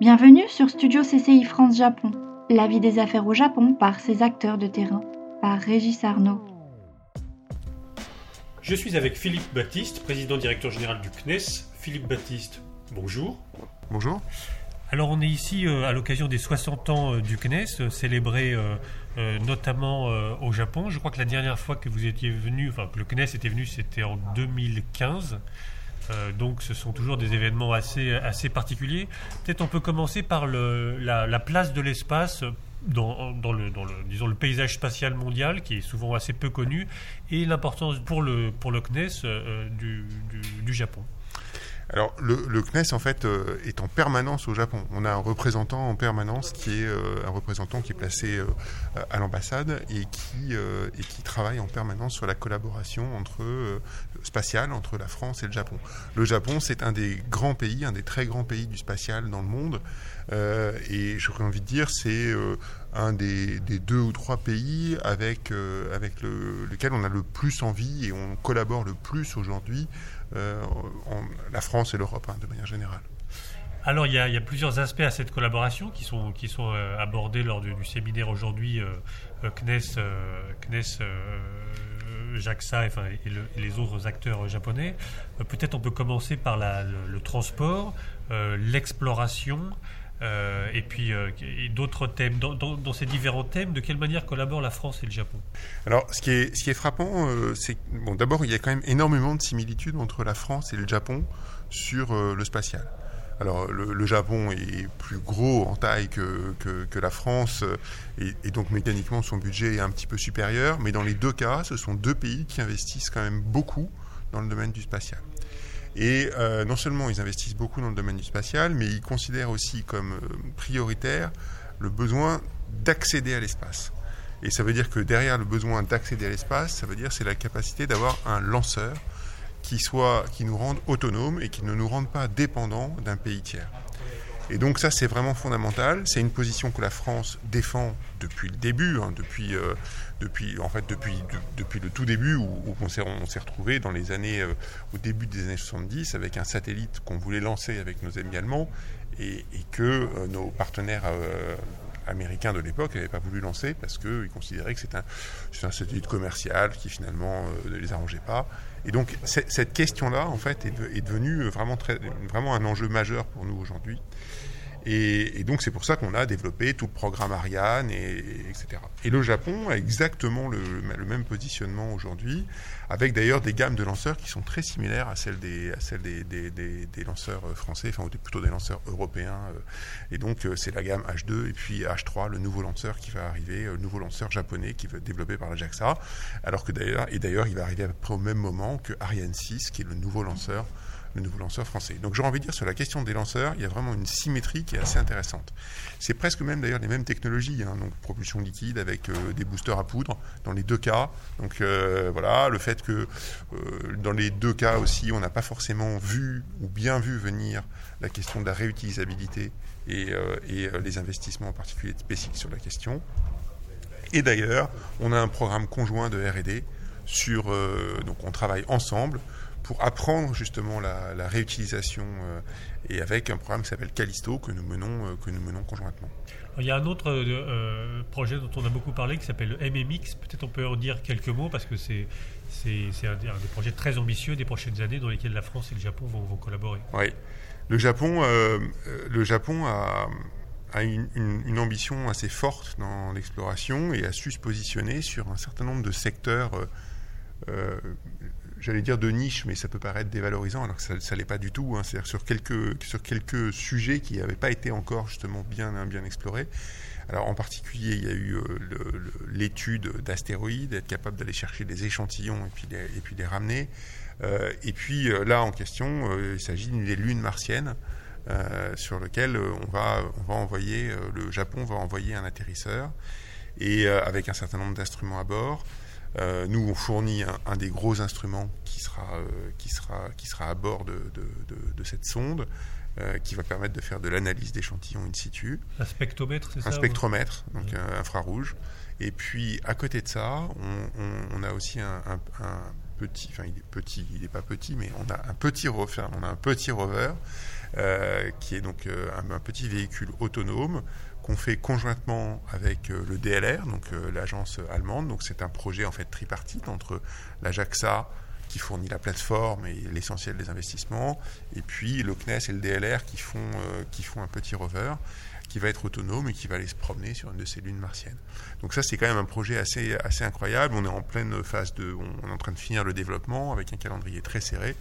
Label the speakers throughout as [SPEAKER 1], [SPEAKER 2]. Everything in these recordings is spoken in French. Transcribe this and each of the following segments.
[SPEAKER 1] Bienvenue sur Studio CCI France Japon, la vie des affaires au Japon par ses acteurs de terrain, par Régis Arnaud.
[SPEAKER 2] Je suis avec Philippe Baptiste, président directeur général du CNES. Philippe Baptiste, bonjour.
[SPEAKER 3] Bonjour.
[SPEAKER 2] Alors on est ici euh, à l'occasion des 60 ans euh, du CNES, euh, célébré notamment au Japon. Je crois que la dernière fois que vous étiez venu, enfin que le CNES était venu, c'était en 2015. Euh, donc ce sont toujours des événements assez, particuliers. Peut-être on peut commencer par le, la, place de l'espace dans, le, disons, le paysage spatial mondial, qui est souvent assez peu connu, et l'importance pour le, pour le CNES euh, du Japon.
[SPEAKER 3] Alors, le, CNES, en fait, euh, est en permanence au Japon. On a un représentant en permanence qui est euh, un représentant qui est placé euh, à l'ambassade et qui, travaille en permanence sur la collaboration entre, spatiale entre la France et le Japon. Le Japon, c'est un des grands pays, un des très grands pays du spatial dans le monde. et j'aurais envie de dire, c'est un des, deux ou trois pays avec, avec le, lequel on a le plus envie et on collabore le plus aujourd'hui euh, la France et l'Europe hein, de manière générale.
[SPEAKER 2] Alors il y, a, plusieurs aspects à cette collaboration qui sont, qui sont euh, abordés lors du, séminaire aujourd'hui euh, CNES, CNES JAXA et, les autres acteurs japonais. Peut-être on peut commencer par le, transport, l'exploration, et puis d'autres thèmes. Dans, ces différents thèmes, de quelle manière collaborent la France et le Japon?
[SPEAKER 3] Alors, ce qui est, frappant, c'est bon, d'abord, il y a quand même énormément de similitudes entre la France et le Japon sur le spatial. Alors le, Japon est plus gros en taille que, que, la France et, donc mécaniquement son budget est un petit peu supérieur, mais dans les deux cas, ce sont deux pays qui investissent quand même beaucoup dans le domaine du spatial. Et euh, non seulement ils investissent beaucoup dans le domaine du spatial, mais ils considèrent aussi comme euh, prioritaire le besoin d'accéder à l'espace. Et ça veut dire que derrière le besoin d'accéder à l'espace, ça veut dire c'est la capacité d'avoir un lanceur qui qui nous rende autonomes et qui ne nous rende pas dépendants d'un pays tiers. Et donc ça, c'est vraiment fondamental. C'est une position que la France défend depuis le début, hein, depuis, euh, depuis, en fait, depuis, depuis le tout début où, on s'est retrouvé dans les années, euh, au début des années 70, avec un satellite qu'on voulait lancer avec nos amis allemands et, que euh, nos partenaires américains de l'époque n'avaient pas voulu lancer parce qu'ils considéraient que c'était un, un, satellite commercial qui finalement ne les arrangeait pas. Et donc cette question-là, en fait, est, est devenue vraiment, très, vraiment un enjeu majeur pour nous aujourd'hui. Et, donc c'est pour ça qu'on a développé tout le programme Ariane, et, etc. Et le Japon a exactement le, même positionnement aujourd'hui, avec d'ailleurs des gammes de lanceurs qui sont très similaires à celles des, lanceurs français, enfin plutôt des lanceurs européens. Euh. Et donc euh, c'est la gamme H2 et puis H3, le nouveau lanceur qui va arriver, euh, le nouveau lanceur japonais qui va être développé par la JAXA, alors que d'ailleurs, et d'ailleurs il va arriver à peu près au même moment que Ariane 6, qui est le nouveau lanceur le nouveau lanceur français. Donc j'aurais envie de dire sur la question des lanceurs, il y a vraiment une symétrie qui est assez intéressante. C'est presque même d'ailleurs les mêmes technologies, hein, donc propulsion liquide avec euh, des boosters à poudre dans les deux cas. Donc euh, voilà, le fait que euh, dans les deux cas aussi, on n'a pas forcément vu ou bien vu venir la question de la réutilisabilité et, les investissements en particulier spécifiques sur la question. Et d'ailleurs, on a un programme conjoint de R&D sur donc on travaille ensemble pour apprendre justement la, réutilisation euh, et avec un programme qui s'appelle Callisto que nous menons, euh, que nous menons conjointement.
[SPEAKER 2] Il y a un autre euh, projet dont on a beaucoup parlé qui s'appelle le MMX. Peut-être on peut en dire quelques mots parce que c'est c'est un, des projets très ambitieux des prochaines années dans lesquels la France et le Japon vont, collaborer.
[SPEAKER 3] Oui, le Japon, le Japon a, a une, une, ambition assez forte dans l'exploration et a su se positionner sur un certain nombre de secteurs j'allais dire de niche, mais ça peut paraître dévalorisant, alors que ça ne l'est pas du tout. Hein. C'est-à-dire sur quelques, sur quelques sujets qui n'avaient pas été encore justement bien, bien explorés. Alors en particulier, il y a eu euh, l'étude d'astéroïdes, être capable d'aller chercher des échantillons et puis les, et puis les ramener. Euh, et puis euh, là, en question, il s'agit d'une lune martienne. sur lequel on va, on va envoyer, le Japon va envoyer un atterrisseur et avec un certain nombre d'instruments à bord. Euh, nous, on fournit un, des gros instruments qui sera, euh, qui sera, qui sera à bord de, de, cette sonde, euh, qui va permettre de faire de l'analyse d'échantillons in situ.
[SPEAKER 2] Un spectromètre, c'est
[SPEAKER 3] ça Un spectromètre, donc infrarouge. Et puis, à côté de ça, on, a aussi un, petit, enfin il est petit, il n'est pas petit, mais on a un petit rover, on a un petit rover qui est donc un, petit véhicule autonome qu'on fait conjointement avec euh, le DLR, donc l'agence allemande. Donc c'est un projet en fait tripartite entre la JAXA qui fournit la plateforme et l'essentiel des investissements, et puis le CNES et le DLR qui font, qui font un petit rover qui va être autonome et qui va aller se promener sur une de ces lunes martiennes. Donc ça, c'est quand même un projet assez, assez incroyable. On est en pleine phase de... On est en train de finir le développement avec un calendrier très serré.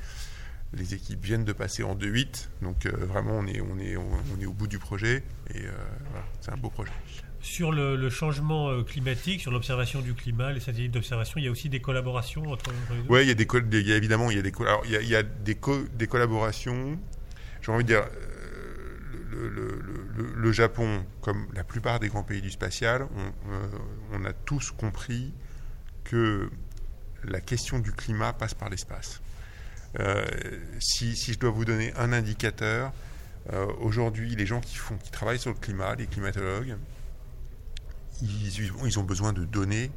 [SPEAKER 3] Les équipes viennent de passer en 2-8, donc euh, vraiment on est, on, est, on est au bout du projet et euh, voilà, c'est un beau projet.
[SPEAKER 2] Sur le, changement euh, climatique, sur l'observation du climat, les satellites d'observation, il y a aussi des collaborations entre,
[SPEAKER 3] les deux? Oui, il y a des, il y a évidemment il y a des, alors, il y a, il y a des, des collaborations. J'ai envie de dire, le, Japon, comme la plupart des grands pays du spatial, on, a tous compris que la question du climat passe par l'espace. Euh, si, je dois vous donner un indicateur, euh, aujourd'hui, les gens qui, font, qui travaillent sur le climat, les climatologues, ils, ont besoin de données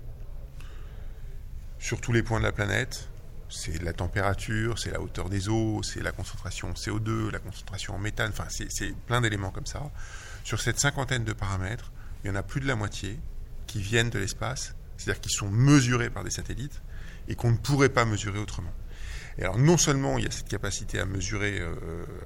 [SPEAKER 3] sur tous les points de la planète c'est la température, c'est la hauteur des eaux, c'est la concentration CO2, la concentration en méthane, enfin c'est plein d'éléments comme ça. Sur cette cinquantaine de paramètres, il y en a plus de la moitié qui viennent de l'espace, c'est-à-dire qui sont mesurés par des satellites et qu'on ne pourrait pas mesurer autrement. Et alors non seulement il y a cette capacité à mesurer euh,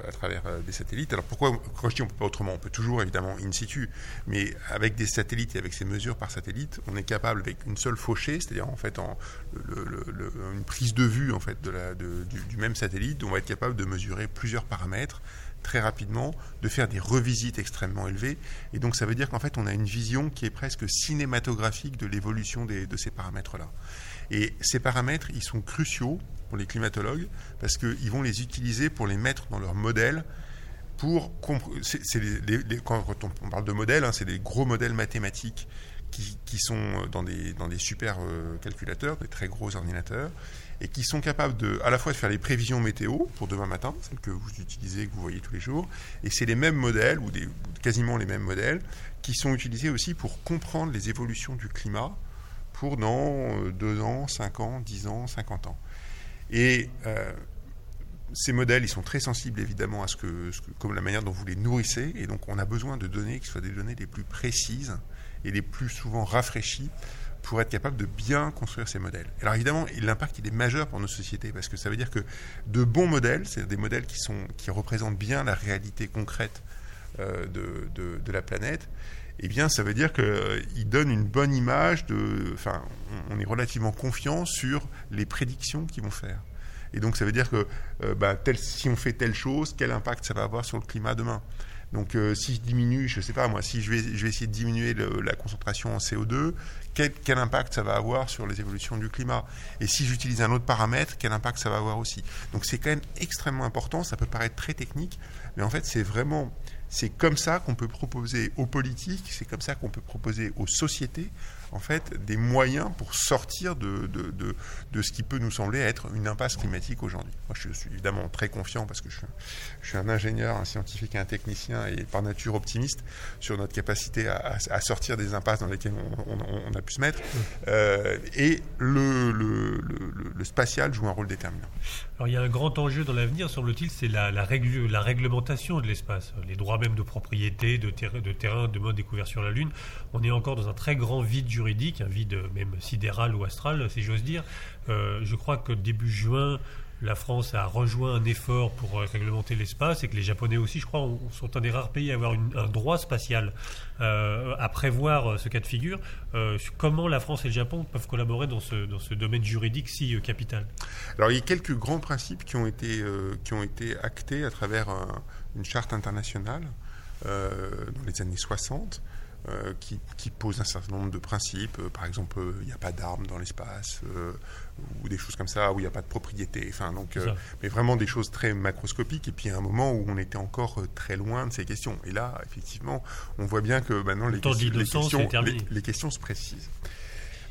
[SPEAKER 3] à travers euh, des satellites, alors pourquoi quand je dis on peut pas autrement, on peut toujours évidemment in situ, mais avec des satellites et avec ces mesures par satellite, on est capable avec une seule fauchée, c'est-à-dire en fait une prise de vue en fait du, du même satellite, on va être capable de mesurer plusieurs paramètres très rapidement, de faire des revisites extrêmement élevées. Et donc ça veut dire qu'en fait on a une vision qui est presque cinématographique de l'évolution de ces paramètres-là. Et ces paramètres, ils sont cruciaux pour les climatologues parce qu'ils vont les utiliser pour les mettre dans leur modèle pour quand on parle de modèles, hein, c'est des gros modèles mathématiques qui, sont dans des, dans des super euh, calculateurs, des très gros ordinateurs, et qui sont capables de, à la fois de faire les prévisions météo pour demain matin, celles que vous utilisez, que vous voyez tous les jours, et c'est les mêmes modèles, ou des, quasiment les mêmes modèles, qui sont utilisés aussi pour comprendre les évolutions du climat pour dans 2 euh, ans, 5 ans, 10 ans, 50 ans. Et euh, ces modèles, ils sont très sensibles évidemment à ce que, comme la manière dont vous les nourrissez, et donc on a besoin de données qui soient des données les plus précises et les plus souvent rafraîchies pour être capable de bien construire ces modèles. Alors évidemment, l'impact il est majeur pour nos sociétés parce que ça veut dire que de bons modèles, c'est des modèles qui sont qui représentent bien la réalité concrète euh, de, de, la planète, eh bien, ça veut dire qu'il euh, donne une bonne image de. Enfin, on, est relativement confiant sur les prédictions qu'ils vont faire. Et donc, ça veut dire que euh, bah, si on fait telle chose, quel impact ça va avoir sur le climat demain? Donc, euh, si je diminue, je ne sais pas moi, si je vais, je vais essayer de diminuer la concentration en CO2, quel, quel, impact ça va avoir sur les évolutions du climat? Et si j'utilise un autre paramètre, quel impact ça va avoir aussi? Donc, c'est quand même extrêmement important. Ça peut paraître très technique, mais en fait, c'est vraiment c'est comme ça qu'on peut proposer aux politiques, c'est comme ça qu'on peut proposer aux sociétés en fait des moyens pour sortir de, de, de, ce qui peut nous sembler être une impasse climatique aujourd'hui. Moi, je suis évidemment très confiant parce que je, suis un ingénieur, un scientifique un technicien et par nature optimiste sur notre capacité à, sortir des impasses dans lesquelles on, a pu se mettre. Euh, et le, spatial joue un rôle déterminant.
[SPEAKER 2] Alors il y a un grand enjeu dans l'avenir, semble-t-il, c'est la, la, la, réglementation de l'espace, les droits même de propriété, de, de terrain, de mode découvert sur la Lune. On est encore dans un très grand vide juridique, un vide même sidéral ou astral, si j'ose dire. Euh, je crois que début juin, la France a rejoint un effort pour euh, réglementer l'espace et que les Japonais aussi, je crois, sont un des rares pays à avoir un droit spatial euh, à prévoir ce cas de figure. comment la France et le Japon peuvent collaborer dans ce, dans ce domaine juridique si capital?
[SPEAKER 3] Alors il y a quelques grands principes qui ont été, qui ont été actés à travers une charte internationale dans les années 60. Euh, qui, pose un certain nombre de principes. Euh, par exemple, euh, il n'y a pas d'armes dans l'espace, ou des choses comme ça, où il n'y a pas de propriété. Enfin, donc, mais vraiment des choses très macroscopiques. Et puis, à un moment où on était encore très loin de ces questions. Et là, effectivement, on voit bien que maintenant, les, questions, les, questions, se précisent.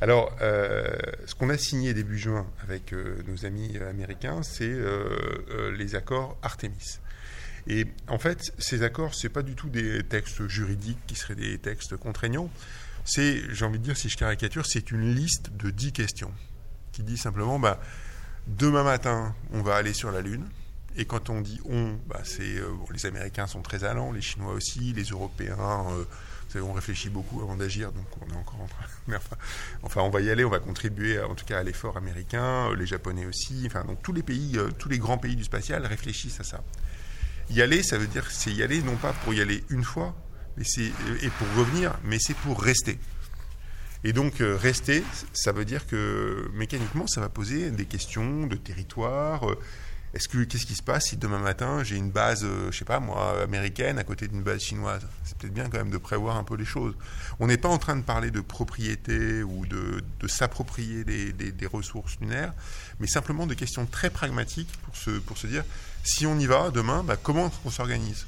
[SPEAKER 3] Alors, ce qu'on a signé début juin avec nos amis américains, c'est les accords Artemis. Et en fait, ces accords, ce n'est pas du tout des textes juridiques qui seraient des textes contraignants. C'est, j'ai envie de dire, si je caricature, c'est une liste de dix questions qui dit simplement, bah, Demain matin, on va aller sur la Lune. Et quand on dit on, bah, c'est les Américains sont très allants, les Chinois aussi, les Européens on réfléchit beaucoup avant d'agir, donc on est encore en train. enfin, on va y aller, on va contribuer en tout cas à l'effort américain, les Japonais aussi. Enfin, donc tous les pays, euh, tous les grands pays du spatial réfléchissent à ça. Y aller, ça veut dire c'est y aller non pas pour y aller une fois, mais et pour revenir, mais c'est pour rester. Et donc euh, rester, ça veut dire que mécaniquement, ça va poser des questions de territoire. Euh, est-ce que qu'est-ce qui se passe si demain matin j'ai une base, euh, je sais pas moi, américaine à côté d'une base chinoise? C'est peut-être bien quand même de prévoir un peu les choses. On n'est pas en train de parler de propriété ou de, s'approprier des, ressources lunaires, mais simplement de questions très pragmatiques pour se, pour se dire si on y va demain, bah, comment on s'organise?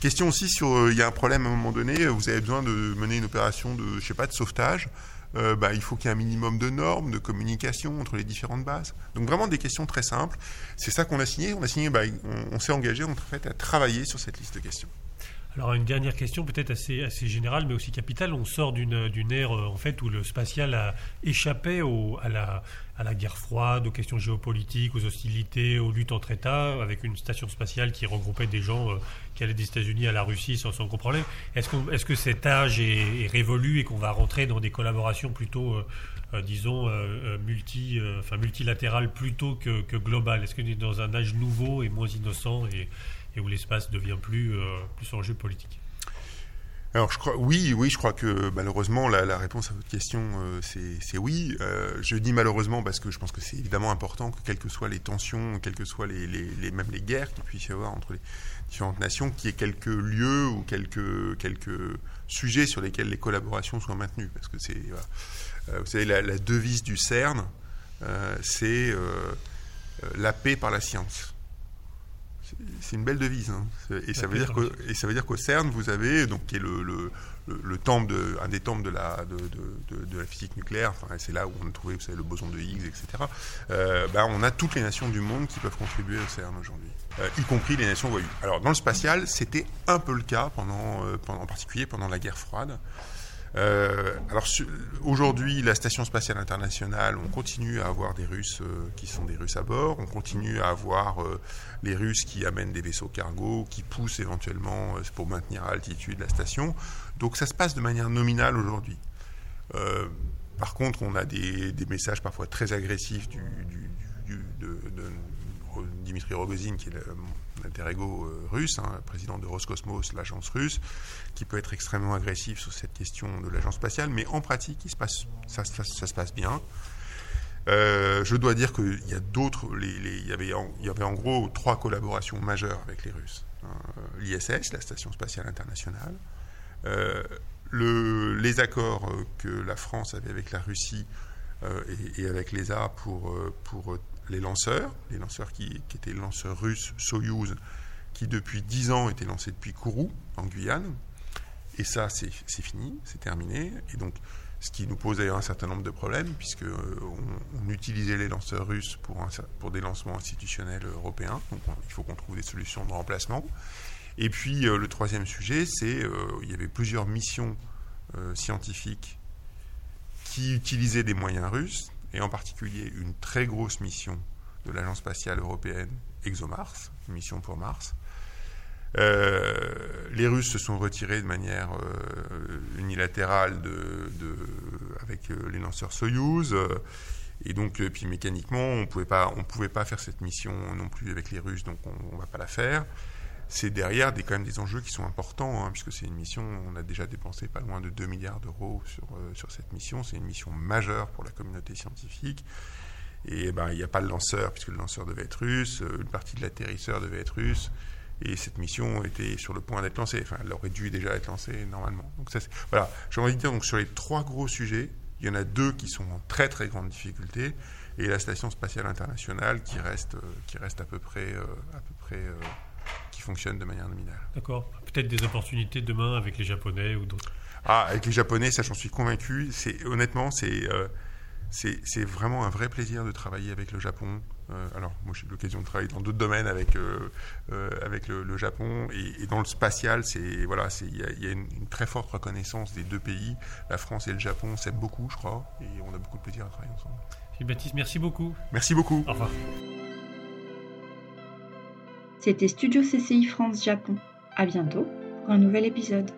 [SPEAKER 3] Question aussi sur, euh, il y a un problème à un moment donné, vous avez besoin de mener une opération de, je sais pas, de sauvetage. Euh, bah, il faut qu'il y ait un minimum de normes, de communication entre les différentes bases. Donc vraiment des questions très simples. C'est ça qu'on a signé. On a signé, bah, on, s'est engagé en fait à travailler sur cette liste de questions.
[SPEAKER 2] Alors une dernière question peut-être assez, assez générale mais aussi capitale. On sort d'une, ère euh, en fait où le spatial a échappé à, la, à la guerre froide, aux questions géopolitiques, aux hostilités, aux luttes entre États, avec une station spatiale qui regroupait des gens euh, qui allaient des États-Unis à la Russie sans, aucun problème. Est-ce, est-ce que cet âge est, révolu et qu'on va rentrer dans des collaborations plutôt, euh, disons, multi, enfin, multilatérales plutôt que, que globales? Est-ce qu'on est dans un âge nouveau et moins innocent et où l'espace devient plus, euh, plus enjeu politique?
[SPEAKER 3] Alors je crois, oui, oui, je crois que malheureusement la, réponse à votre question euh, c'est oui. Euh, je dis malheureusement parce que je pense que c'est évidemment important que quelles que soient les tensions, quelles que soient les, même les guerres qu'il puisse y avoir entre les différentes nations, qu'il y ait quelques lieux ou quelques sujets sur lesquels les collaborations soient maintenues. Parce que c'est, vous savez, la, devise du CERN, c'est la paix par la science. C'est une belle devise. Hein. Et, ça veut dire que, et ça veut dire qu'au CERN, vous avez, donc, qui est le, le, temple de, un des temples de la, de, de, la physique nucléaire, enfin, c'est là où on a trouvé vous savez, le boson de Higgs, etc. Euh, ben, on a toutes les nations du monde qui peuvent contribuer au CERN aujourd'hui, euh, y compris les nations voyues. Alors, dans le spatial, c'était un peu le cas, pendant, euh, pendant, en particulier pendant la guerre froide. Euh, alors aujourd'hui, la station spatiale internationale, on continue à avoir des Russes euh, qui sont des Russes à bord, on continue à avoir euh, les Russes qui amènent des vaisseaux cargo, qui poussent éventuellement pour maintenir à altitude la station. Donc ça se passe de manière nominale aujourd'hui. par contre, on a des, messages parfois très agressifs du, de, Dimitri Rogozin, qui est l'inter ego euh, russe, hein, président de Roscosmos, l'agence russe, qui peut être extrêmement agressif sur cette question de l'agence spatiale, mais en pratique, il se passe, ça, se passe bien. Euh, je dois dire qu'il y a d'autres, il, y avait en, gros trois collaborations majeures avec les Russes. Hein. L'ISS, la Station spatiale internationale, euh, le, les accords que la France avait avec la Russie et, et, avec l'ESA pour, pour les lanceurs, les lanceurs qui, étaient les lanceurs russes Soyuz, qui depuis 10 ans étaient lancés depuis Kourou, en Guyane. Et ça, c'est fini, c'est terminé. Et donc, ce qui nous pose d'ailleurs un certain nombre de problèmes, puisque euh, on, utilisait les lanceurs russes pour, des lancements institutionnels européens. Donc, il faut qu'on trouve des solutions de remplacement. Et puis, euh, le troisième sujet, c'est euh, il y avait plusieurs missions scientifiques qui utilisaient des moyens russes, et en particulier une très grosse mission de l'Agence spatiale européenne ExoMars, une mission pour Mars. Euh, les Russes se sont retirés de manière euh, unilatérale avec euh, les lanceurs Soyouz. et donc, puis mécaniquement, on ne pouvait pas faire cette mission non plus avec les Russes, donc on ne va pas la faire c'est derrière des, quand même des enjeux qui sont importants, hein, puisque c'est une mission, on a déjà dépensé pas loin de 2 milliards d'euros sur, euh, sur cette mission. C'est une mission majeure pour la communauté scientifique. Et ben, il n'y a pas le lanceur, puisque le lanceur devait être russe, euh, une partie de l'atterrisseur devait être russe, et cette mission était sur le point d'être lancée. Enfin, elle aurait dû déjà être lancée normalement. Donc ça, voilà, j'ai envie de dire, donc, sur les trois gros sujets, il y en a deux qui sont en très très grande difficulté, et la Station spatiale internationale qui reste, euh, qui reste à peu près, à peu près qui fonctionne de manière nominale.
[SPEAKER 2] D'accord. Peut-être des opportunités demain avec les Japonais ou d'autres.
[SPEAKER 3] Ah, avec les Japonais, ça j'en suis convaincu. C'est honnêtement, c'est euh, c'est vraiment un vrai plaisir de travailler avec le Japon. Euh, alors, moi, j'ai eu l'occasion de travailler dans d'autres domaines avec euh, avec le, Japon et, dans le spatial, c'est voilà, c'est il y a, une, une, très forte reconnaissance des deux pays. La France et le Japon s'aiment beaucoup, je crois, et on a beaucoup de plaisir à travailler ensemble.
[SPEAKER 2] Baptiste, merci beaucoup.
[SPEAKER 3] Merci beaucoup.
[SPEAKER 2] Au revoir.
[SPEAKER 1] C'était Studio CCI France Japon. À bientôt pour un nouvel épisode.